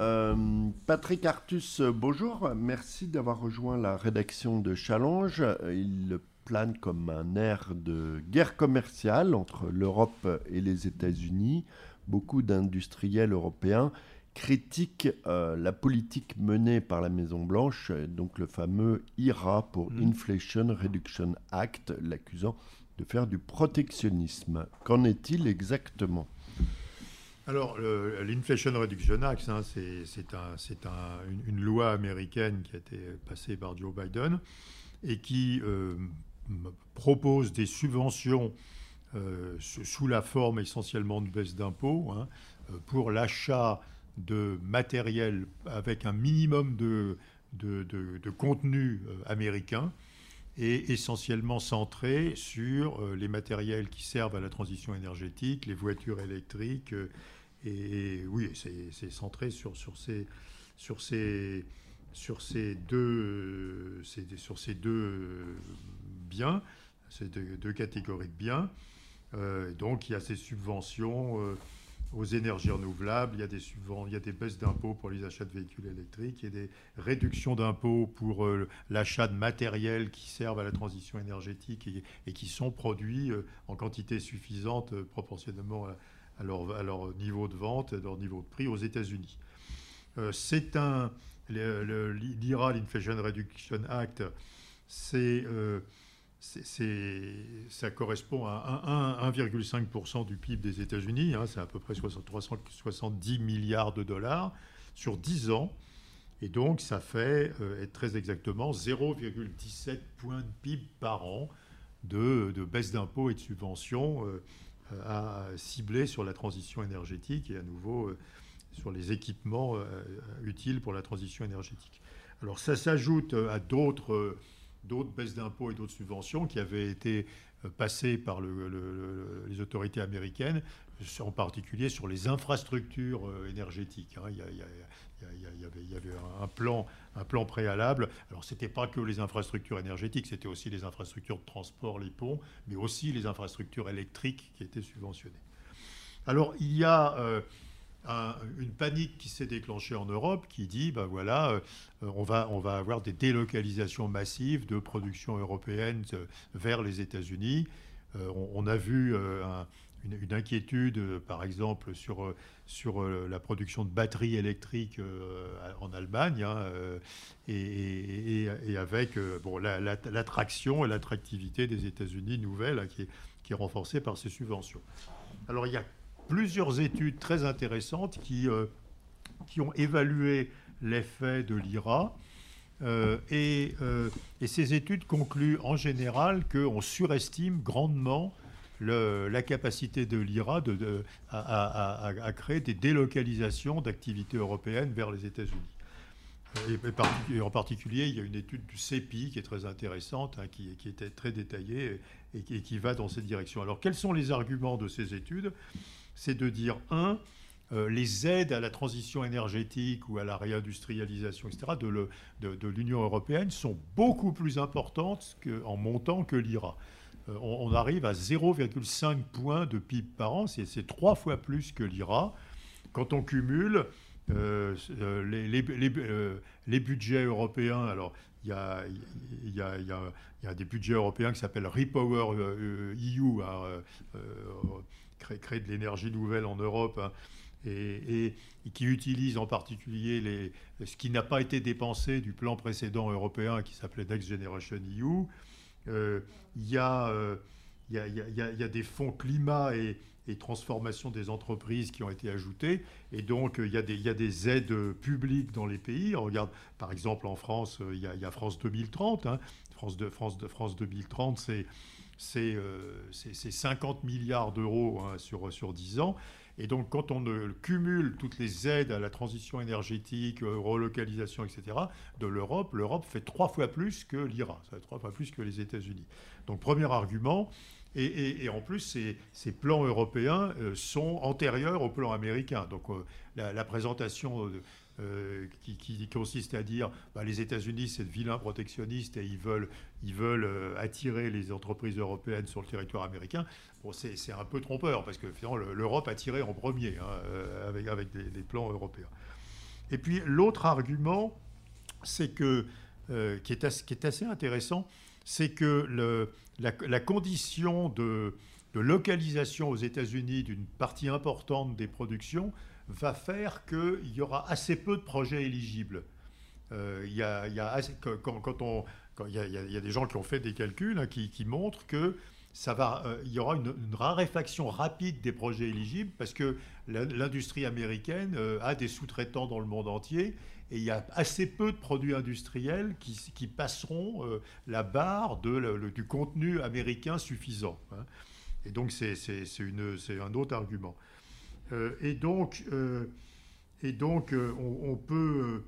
Euh, Patrick Artus, bonjour. Merci d'avoir rejoint la rédaction de Challenge. Il plane comme un air de guerre commerciale entre l'Europe et les États-Unis. Beaucoup d'industriels européens critiquent euh, la politique menée par la Maison-Blanche, donc le fameux IRA pour mm. Inflation Reduction Act, l'accusant de faire du protectionnisme. Qu'en est-il exactement? Alors, l'Inflation Reduction Act, hein, c'est une, loi américaine qui a été passée par Joe Biden et qui euh, propose des subventions euh, sous la forme essentiellement de baisse d'impôts hein, euh, pour l'achat de matériel avec un minimum de, de, contenu américain et essentiellement centré sur les matériels qui servent à la transition énergétique, les voitures électriques, et, oui, c'est centré sur, sur, ces, sur, ces, sur ces deux, sur ces deux biens, ces deux, catégories de biens. Euh, donc il y a ces subventions euh, aux énergies renouvelables, il y a des, il y a des baisses d'impôts pour les achats de véhicules électriques, il y a des réductions d'impôts pour euh, l'achat de matériel qui servent à la transition énergétique et, et qui sont produits en quantité suffisante proportionnellement à, à leur, niveau de vente, à leur niveau de prix aux États-Unis. Euh, c'est un l'IRA, l'Inflation Reduction Act, euh, c'est ça correspond à 1,5% du PIB des États-Unis, hein, c'est à peu près 370 milliards de dollars sur 10 ans. Et donc, ça fait euh, très exactement 0,17 points de PIB par an de, baisse d'impôts et de subventions à cibler sur la transition énergétique et à nouveau euh, sur les équipements euh, utiles pour la transition énergétique. Alors ça s'ajoute à d'autres d'autres baisses d'impôts et d'autres subventions qui avaient été passées par les autorités américaines, en particulier sur les infrastructures énergétiques. Il, y avait un plan, un plan préalable. Alors, ce n'était pas que les infrastructures énergétiques, c'était aussi les infrastructures de transport, les ponts, mais aussi les infrastructures électriques qui étaient subventionnées. Alors, il y a euh, une panique qui s'est déclenchée en Europe qui dit, ben voilà, euh, on, va, on va avoir des délocalisations massives de production européenne euh, vers les États-Unis. on, a vu un une, inquiétude, euh, par exemple, sur, euh, sur euh, la production de batteries électriques en Allemagne, hein, et, avec bon, l'attraction et l'attractivité des États-Unis nouvelles hein, qui, est, qui est renforcée par ces subventions. Alors il y a plusieurs études très intéressantes qui, qui ont évalué l'effet de l'IRA. et, et, ces études concluent en général qu'on surestime grandement la capacité de l'IRA à, créer des délocalisations d'activités européennes vers les États-Unis. Et, en particulier, il y a une étude du CEPI qui est très intéressante, hein, qui, était très détaillée et, qui, va dans cette direction. Alors, quels sont les arguments de ces études? C'est de dire, un, euh, les aides à la transition énergétique ou à la réindustrialisation, etc., de, l'Union européenne sont beaucoup plus importantes en montant que l'IRA. Euh, on, arrive à 0,5 points de PIB par an, c'est trois fois plus que l'IRA. Quand on cumule euh, euh, les, budgets européens, alors il y a, des budgets européens qui s'appellent Repower EU, hein, créer, de l'énergie nouvelle en Europe. Hein, et, qui utilisent en particulier ce qui n'a pas été dépensé du plan précédent européen qui s'appelait Next Generation EU. Euh, il y, a, des fonds climat et, transformation des entreprises qui ont été ajoutés. Et donc, il y, a des, aides publiques dans les pays. On regarde, par exemple, en France, il y a, France 2030. Hein. France, de, France, de, France 2030, c'est c'est 50 milliards d'euros hein, sur, sur 10 ans. Et donc, quand on cumule toutes les aides à la transition énergétique, euh, relocalisation, etc., de l'Europe, l'Europe fait trois fois plus que l'IRA, trois fois plus que les États-Unis. Donc, premier argument. Et, en plus, ces, plans européens euh, sont antérieurs au plan américain. Donc, euh, la, présentation euh, qui, consiste à dire bah, les États-Unis, c'est de vilains protectionnistes et ils veulent, euh, attirer les entreprises européennes sur le territoire américain. C'est un peu trompeur parce que finalement, l'Europe a tiré en premier hein, euh, avec, des, plans européens. Et puis l'autre argument, c'est que, qui, est assez, intéressant, c'est que la, condition de localisation aux États-Unis d'une partie importante des productions va faire qu'il y aura assez peu de projets éligibles. Euh, y a, y a quand, on, il, y a, des gens qui ont fait des calculs hein, qui, montrent que ça va, euh, y aura une, raréfaction rapide des projets éligibles parce que l'industrie américaine euh, a des sous-traitants dans le monde entier et il y a assez peu de produits industriels qui, passeront la barre du contenu américain suffisant. Hein. Et donc c'est un autre argument. Et donc, et donc on, on, peut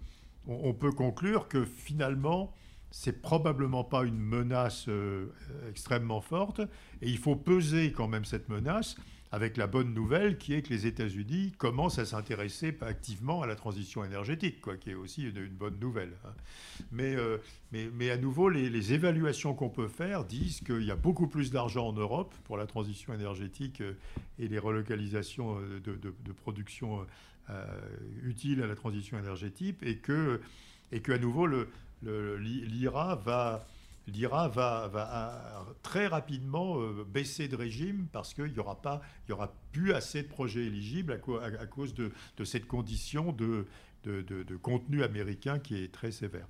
on, peut conclure que finalement, c'est probablement pas une menace euh, extrêmement forte, et il faut peser quand même cette menace avec la bonne nouvelle qui est que les États-Unis commencent à s'intéresser activement à la transition énergétique, quoi, qui est aussi une, bonne nouvelle. Hein. Euh, mais, mais, à nouveau, les, évaluations qu'on peut faire disent qu'il y a beaucoup plus d'argent en Europe pour la transition énergétique euh, et les relocalisations de production euh, utile à la transition énergétique et que, et que nouveau, l'IRA va, l'IRA va, va, très rapidement euh, baisser de régime parce qu'il n'y aura, pas, aura plus assez de projets éligibles à, cause de, cette condition de, de, contenu américain qui est très sévère.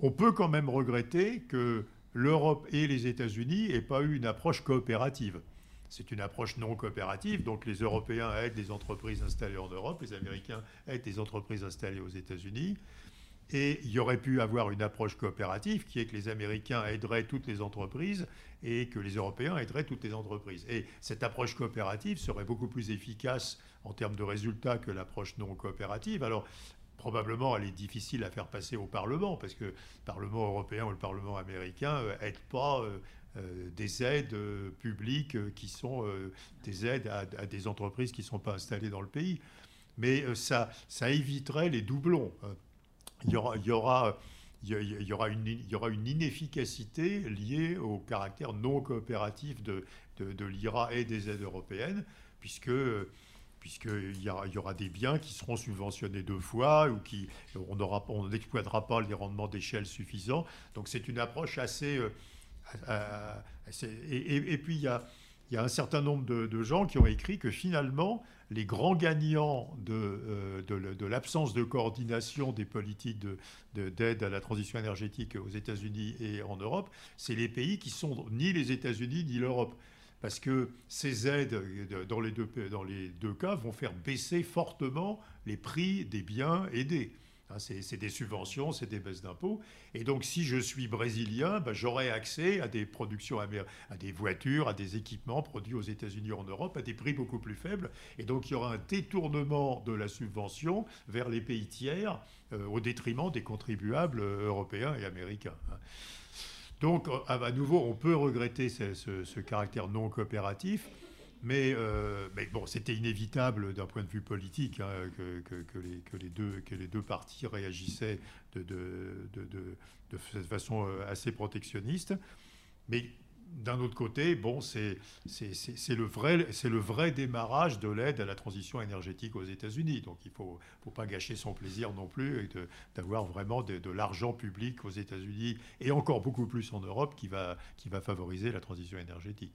On peut quand même regretter que l'Europe et les États-Unis n'aient pas eu une approche coopérative. C'est une approche non coopérative, donc les Européens aident des entreprises installées en Europe, les Américains aident des entreprises installées aux États-Unis. Et il y aurait pu avoir une approche coopérative qui est que les Américains aideraient toutes les entreprises et que les Européens aideraient toutes les entreprises. Et cette approche coopérative serait beaucoup plus efficace en termes de résultats que l'approche non coopérative. Alors, probablement, elle est difficile à faire passer au Parlement, parce que le Parlement européen ou le Parlement américain n'aident euh, pas euh, euh, des aides publiques qui sont des aides à, des entreprises qui ne sont pas installées dans le pays. Mais ça, ça éviterait les doublons. Il y aura, une, inefficacité liée au caractère non coopératif de, l'IRA et des aides européennes, puisque puisqu'il y, aura des biens qui seront subventionnés deux fois ou qui on n'exploitera pas les rendements d'échelle suffisants. Donc c'est une approche assez, euh, et, puis il y a, un certain nombre de, gens qui ont écrit que finalement, les grands gagnants de, euh, l'absence de coordination des politiques d'aide à la transition énergétique aux États-Unis et en Europe, c'est les pays qui sont ni les États-Unis ni l'Europe. Parce que ces aides, dans les, deux, dans les deux cas, vont faire baisser fortement les prix des biens aidés. Hein, c'est des subventions, c'est des baisses d'impôts. Et donc, si je suis brésilien, ben, j'aurai accès à des productions, à des voitures, à des équipements produits aux États-Unis en Europe à des prix beaucoup plus faibles. Et donc, il y aura un détournement de la subvention vers les pays tiers euh, au détriment des contribuables euh, européens et américains. Hein. Donc, euh, à nouveau, on peut regretter ce caractère non coopératif. Euh, mais, bon, c'était inévitable d'un point de vue politique hein, que, les, deux, que parties réagissaient de, cette façon euh, assez protectionniste. Mais d'un autre côté, bon, c'est le, vrai, démarrage de l'aide à la transition énergétique aux États-Unis. Donc il ne faut, pas gâcher son plaisir non plus d'avoir vraiment de, l'argent public aux États-Unis et encore beaucoup plus en Europe qui va favoriser la transition énergétique.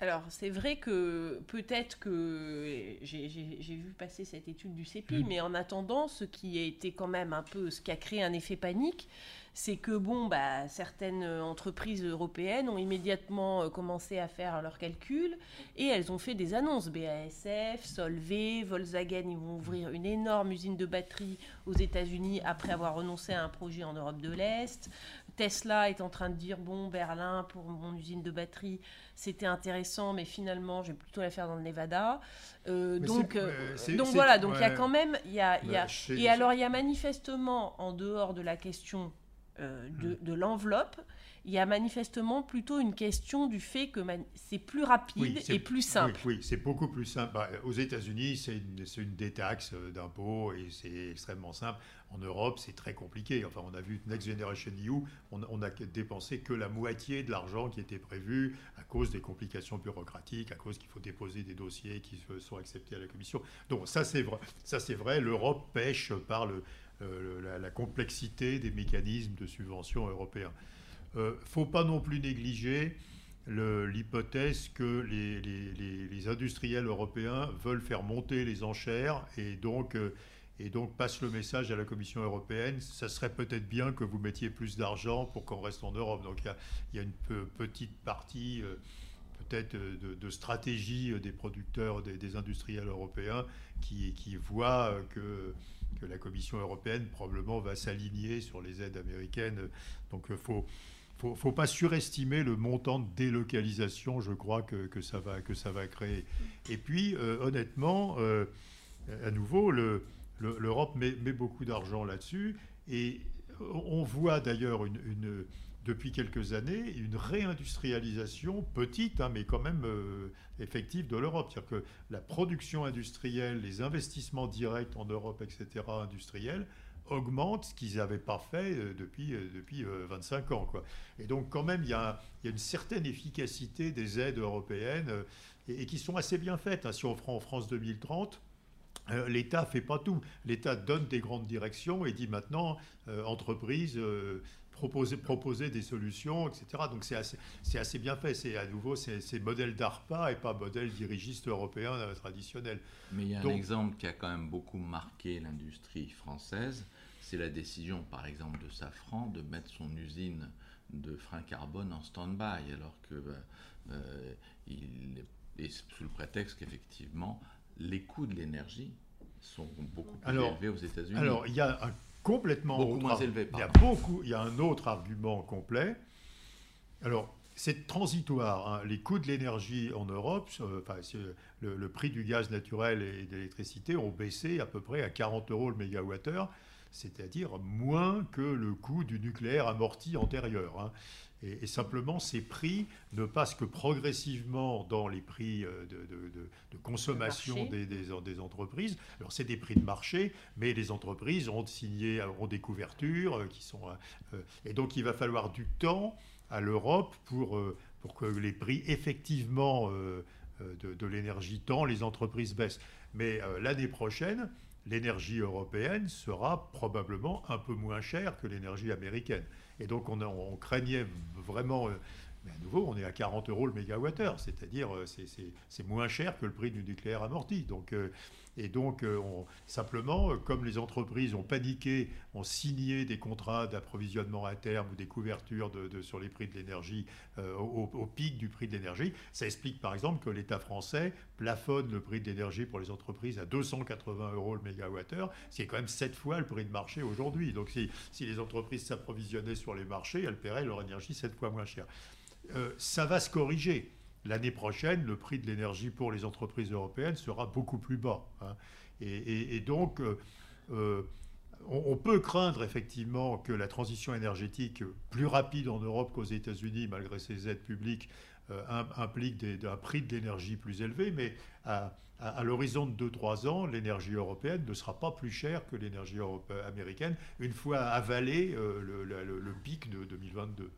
Alors, c'est vrai que peut-être que j'ai vu passer cette étude du CEPI, mm. mais en attendant, ce qui a été quand même un peu ce qui a créé un effet panique, c'est que bon, bah, certaines entreprises européennes ont immédiatement euh, commencé à faire leurs calculs et elles ont fait des annonces. BASF, Solvay, Volkswagen, ils vont ouvrir une énorme usine de batteries aux États-Unis après avoir renoncé à un projet en Europe de l'Est. Tesla est en train de dire bon, Berlin pour mon usine de batterie, c'était intéressant, mais finalement, je vais plutôt la faire dans le Nevada. Euh, donc, euh, donc voilà, donc il y a quand même, il y a, y a et alors il y a manifestement en dehors de la question euh, de, de l'enveloppe, il y a manifestement plutôt une question du fait que c'est plus rapide et plus simple. Oui, c'est beaucoup plus simple. Bah, aux États-Unis, c'est une, une, détaxe euh, d'impôts et c'est extrêmement simple. En Europe, c'est très compliqué. Enfin, on a vu Next Generation EU, on, on a dépensé que la moitié de l'argent qui était prévu à cause des complications bureaucratiques, à cause qu'il faut déposer des dossiers qui sont acceptés à la Commission. Donc ça, c'est vrai. Ça, c'est vrai. L'Europe pêche par le, euh, la, complexité des mécanismes de subvention européens. Il euh, ne faut pas non plus négliger l'hypothèse que les, industriels européens veulent faire monter les enchères et donc, euh, et passent le message à la Commission européenne, ça serait peut-être bien que vous mettiez plus d'argent pour qu'on reste en Europe. Donc il y, a, une petite partie peut-être de, stratégie des producteurs, des, industriels européens qui, qui voient que que la Commission européenne probablement va s'aligner sur les aides américaines. Donc il euh, faut faut, faut pas surestimer le montant de délocalisation, je crois, que, que ça, va, que ça va créer. Et puis, euh, honnêtement, euh, à nouveau, l'Europe met, beaucoup d'argent là-dessus. Et on voit d'ailleurs une, depuis quelques années une réindustrialisation petite, hein, mais quand même euh, effective de l'Europe. C'est-à-dire que la production industrielle, les investissements directs en Europe, etc., industriels, augmentent ce qu'ils n'avaient pas fait euh, depuis, euh, depuis 25 ans. Quoi. Et donc quand même, il y, a, une certaine efficacité des aides européennes et, qui sont assez bien faites. Hein. Si on prend en France 2030, L'État fait pas tout. L'État donne des grandes directions et dit maintenant, entreprise, proposer, proposer des solutions, etc. Donc c'est assez, assez, bien fait. C'est à nouveau, c'est modèle d'ARPA et pas modèle dirigiste européen euh, traditionnel. Mais il y a un exemple qui a quand même beaucoup marqué l'industrie française, c'est la décision, par exemple, de Safran de mettre son usine de frein carbone en stand-by, alors que bah, euh, il est sous le prétexte qu'effectivement les coûts de l'énergie sont beaucoup plus élevés aux États-Unis. Alors il y a un complètement beaucoup moins élevé. Il y a beaucoup, il y a un autre argument complet. Alors, c'est transitoire. Hein. Les coûts de l'énergie en Europe, euh, enfin, le, prix du gaz naturel et de l'électricité ont baissé à peu près à 40 euros le mégawattheure, c'est-à-dire moins que le coût du nucléaire amorti antérieur. Hein. Et, simplement, ces prix ne passent que progressivement dans les prix euh, de, consommation des, des, entreprises. Alors, c'est des prix de marché, mais les entreprises ont signé, ont des couvertures euh, qui sont. Euh, et donc, il va falloir du temps à l'Europe pour, pour que les prix effectivement de, l'énergie, tant les entreprises baissent. Mais l'année prochaine, l'énergie européenne sera probablement un peu moins chère que l'énergie américaine. Et donc on, craignait vraiment... Mais à nouveau, on est à 40 euros le mégawattheure, c'est-à-dire euh, c'est moins cher que le prix du nucléaire amorti. Donc euh, et donc, euh, simplement, comme les entreprises ont paniqué, ont signé des contrats d'approvisionnement à terme ou des couvertures sur les prix de l'énergie au, pic du prix de l'énergie, ça explique par exemple que l'État français plafonne le prix de l'énergie pour les entreprises à 280 euros le mégawattheure, ce qui est quand même 7 fois le prix de marché aujourd'hui. Donc, si, si les entreprises s'approvisionnaient sur les marchés, elles paieraient leur énergie 7 fois moins cher. Ça va se corriger l'année prochaine, le prix de l'énergie pour les entreprises européennes sera beaucoup plus bas. Hein. Et, donc, euh, euh, on, peut craindre effectivement que la transition énergétique plus rapide en Europe qu'aux États-Unis, malgré ces aides publiques, euh, implique un prix de l'énergie plus élevé, mais à, l'horizon de 2-3 ans, l'énergie européenne ne sera pas plus chère que l'énergie américaine, une fois avalé le, pic de 2022.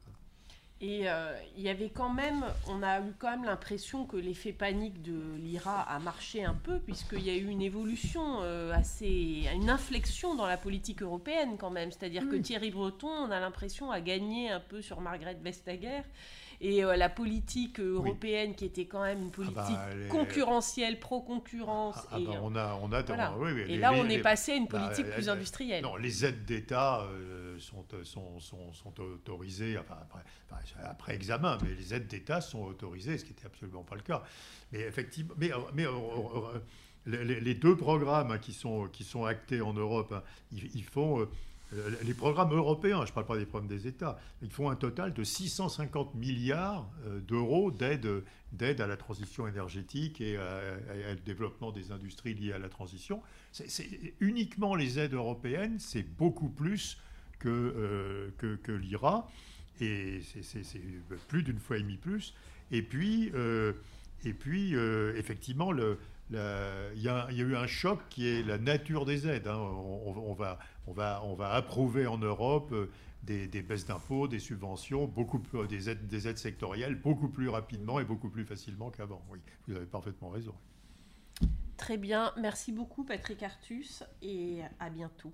Et euh, il y avait quand même, on a eu quand même l'impression que l'effet panique de l'IRA a marché un peu, puisqu'il y a eu une évolution euh, assez, une inflexion dans la politique européenne quand même. C'est-à-dire que Thierry Breton, on a l'impression, a gagné un peu sur Margrethe Vestager et euh, la politique européenne qui était quand même une ah bah, politique concurrentielle, pro-concurrence. Ah, bah, on a, on a, et là, on est passé à une bah, politique plus industrielle. Non, les aides d'État sont, sont, sont, sont, autorisées, après, après, examen, mais les aides d'État sont autorisées, ce qui n'était absolument pas le cas. Mais effectivement, mais, mais euh, les, deux programmes hein, qui, sont, qui sont actés en Europe, hein, ils, font euh, les programmes européens, je ne parle pas des programmes des États, ils font un total de 650 milliards euh, d'euros d'aide à la transition énergétique et au développement des industries liées à la transition. C'est uniquement les aides européennes, c'est beaucoup plus que, euh, que, l'IRA. Et c'est plus d'une fois et demi plus. Et puis, et puis effectivement, le, il y, a eu un choc qui est la nature des aides. Hein. On, va, on, va, on va approuver en Europe euh, des, baisses d'impôts, des subventions, beaucoup des, aides, des aides sectorielles beaucoup plus rapidement et beaucoup plus facilement qu'avant. Oui, vous avez parfaitement raison. Très bien, merci beaucoup Patrick Artus et à bientôt.